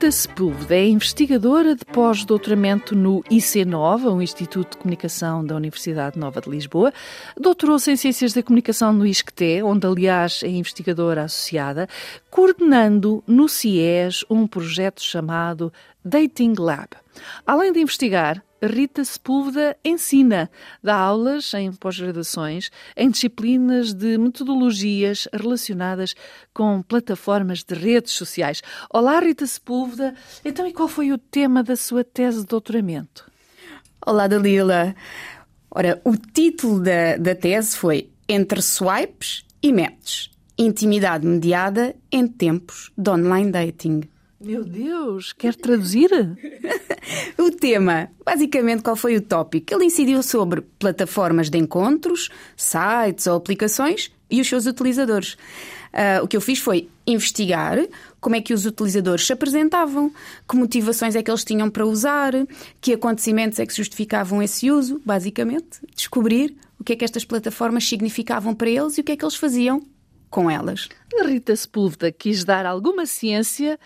Rita Sepúlveda é investigadora de pós-doutoramento no IC9, um Instituto de Comunicação da Universidade Nova de Lisboa. Doutorou-se em Ciências da Comunicação no ISCTE, onde, aliás, é investigadora associada, coordenando no CIES um projeto chamado Dating Lab. Além de investigar, Rita Sepúlveda ensina, dá aulas em pós-graduações em disciplinas de metodologias relacionadas com plataformas de redes sociais. Olá, Rita Sepúlveda. Então, e qual foi o tema da sua tese de doutoramento? Olá, Dalila. Ora, o título da, da tese foi Entre Swipes e Matches. Intimidade mediada em tempos de online dating. Meu Deus, quer traduzir? o tema, basicamente, qual foi o tópico? Ele incidiu sobre plataformas de encontros, sites ou aplicações e os seus utilizadores. Uh, o que eu fiz foi investigar como é que os utilizadores se apresentavam, que motivações é que eles tinham para usar, que acontecimentos é que justificavam esse uso, basicamente, descobrir o que é que estas plataformas significavam para eles e o que é que eles faziam com elas. Rita Sepúlveda quis dar alguma ciência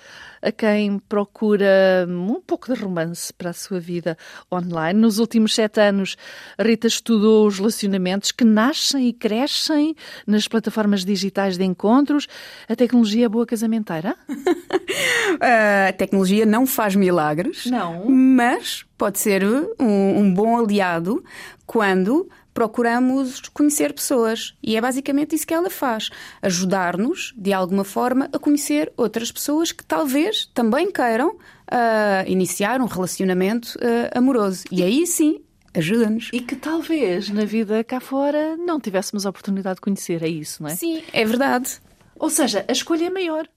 a quem procura um pouco de romance para a sua vida online. Nos últimos sete anos, a Rita estudou os relacionamentos que nascem e crescem nas plataformas digitais de encontros. A tecnologia é boa casamenteira? a tecnologia não faz milagres. Não. Mas pode ser um, um bom aliado quando procuramos conhecer pessoas. E é basicamente isso que ela faz: ajudar-nos, de alguma forma, a conhecer outras pessoas que talvez também queiram uh, iniciar um relacionamento uh, amoroso. E aí sim. Ajuda-nos. E que talvez na vida cá fora não tivéssemos a oportunidade de conhecer, é isso, não é? Sim, é verdade. Ou seja, a escolha é maior.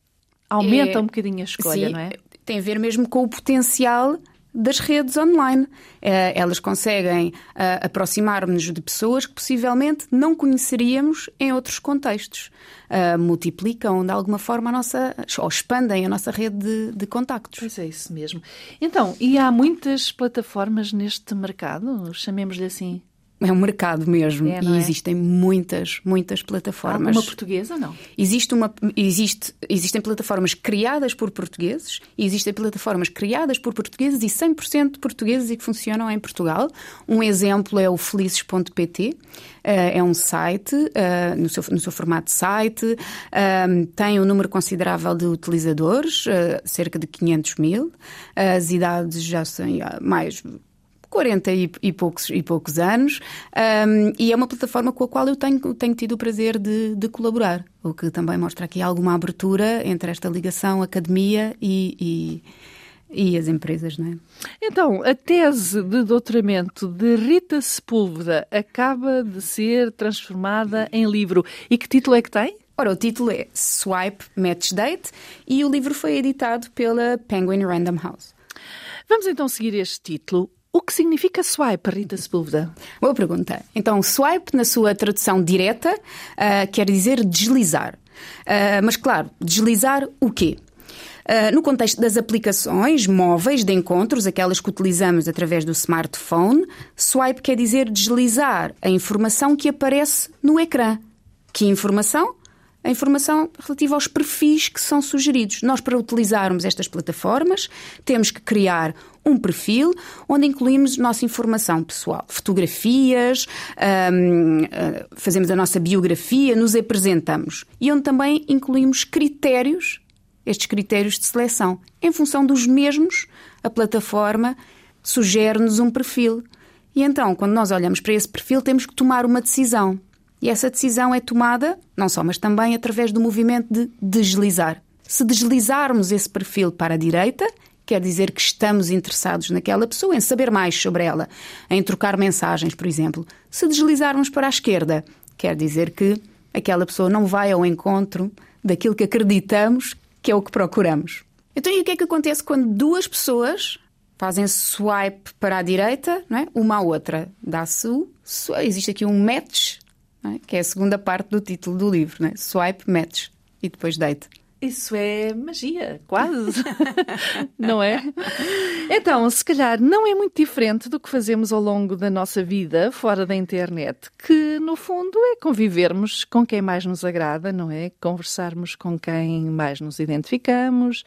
Aumenta é... um bocadinho a escolha, sim, não é? Tem a ver mesmo com o potencial das redes online. Eh, elas conseguem eh, aproximar-nos de pessoas que possivelmente não conheceríamos em outros contextos. Eh, multiplicam de alguma forma a nossa, ou expandem a nossa rede de, de contactos. Pois é, isso mesmo. Então, e há muitas plataformas neste mercado, chamemos-lhe assim? É um mercado mesmo é, e é? existem muitas, muitas plataformas. Uma portuguesa, não? Existe uma, existe, existem plataformas criadas por portugueses e existem plataformas criadas por portugueses e 100% portugueses e que funcionam em Portugal. Um exemplo é o felices.pt. Eh, é um site, eh, no seu, no seu formato de site, eh, tem um número considerável de utilizadores, cerca de 500 mil. As idades já são mais 40 e, e, poucos, e poucos anos, um, e é uma plataforma com a qual eu tenho, tenho tido o prazer de, de, colaborar, o que também mostra aqui alguma abertura entre esta ligação academia e, e, e as empresas, não é? Então, a tese de doutoramento de Rita Sepúlveda acaba de ser transformada em livro. E que título é que tem? Ora, o título é Swipe Match Date e o livro foi editado pela Penguin Random House. Vamos então seguir este título. O que significa swipe, Rita Sepúlveda? Boa pergunta. Então, swipe, na sua tradução direta, uh, quer dizer deslizar. Uh, mas, claro, deslizar o quê? Uh, no contexto das aplicações móveis de encontros, aquelas que utilizamos através do smartphone, swipe quer dizer deslizar a informação que aparece no ecrã. Que informação? a informação relativa aos perfis que são sugeridos. Nós, para utilizarmos estas plataformas, temos que criar um perfil onde incluímos nossa informação pessoal, fotografias, hum, eh, fazemos a nossa biografia, nos apresentamos e onde também incluímos critérios, estes critérios de seleção. Em função dos mesmos, a plataforma sugere-nos um perfil. E então, quando nós olhamos para esse perfil, temos que tomar uma decisão. E essa decisão é tomada, não só, mas também através do movimento de deslizar. Se deslizarmos esse perfil para a direita, quer dizer que estamos interessados naquela pessoa, em saber mais sobre ela, em trocar mensagens, por exemplo. Se deslizarmos para a esquerda, quer dizer que aquela pessoa não vai ao encontro daquilo que acreditamos que é o que procuramos. Então, e o que é que acontece quando duas pessoas fazem swipe para a direita, não é? uma à outra? Dá-se existe aqui um match é? que é a segunda parte do título do livro, é? Swipe, match e depois date. Isso é magia, quase. não é? Então, se calhar não é muito diferente do que fazemos ao longo da nossa vida fora da internet, que no fundo é convivermos com quem mais nos agrada, não é? Conversarmos com quem mais nos identificamos,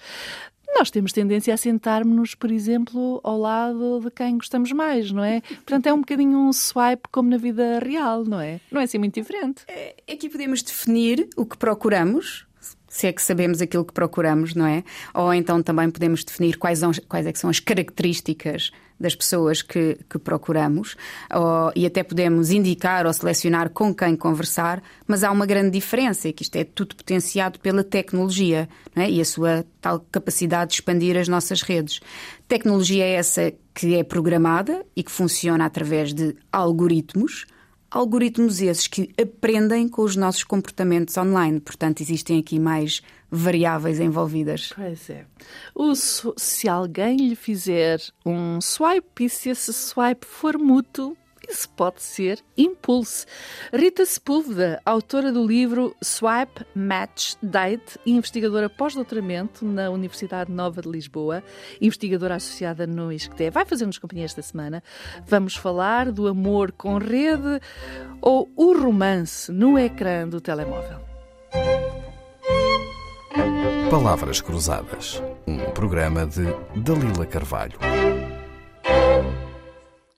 nós temos tendência a sentarmos-nos, por exemplo, ao lado de quem gostamos mais, não é? Portanto, é um bocadinho um swipe como na vida real, não é? Não é assim muito diferente. É, aqui podemos definir o que procuramos, se é que sabemos aquilo que procuramos, não é? Ou então também podemos definir quais, são, quais é são as características das pessoas que, que procuramos ou, e até podemos indicar ou selecionar com quem conversar, mas há uma grande diferença, é que isto é tudo potenciado pela tecnologia é? e a sua tal capacidade de expandir as nossas redes. Tecnologia é essa que é programada e que funciona através de algoritmos algoritmos esses que aprendem com os nossos comportamentos online. Portanto, existem aqui mais variáveis envolvidas. Pois é. O, se alguém lhe fizer um swipe e se esse swipe for mútuo, isso pode ser impulso. Rita Sepúlveda, autora do livro Swipe Match Date e investigadora pós-doutoramento na Universidade Nova de Lisboa, investigadora associada no ISCTE, vai fazer-nos companhia esta semana. Vamos falar do amor com rede ou o romance no ecrã do telemóvel. Palavras Cruzadas, um programa de Dalila Carvalho.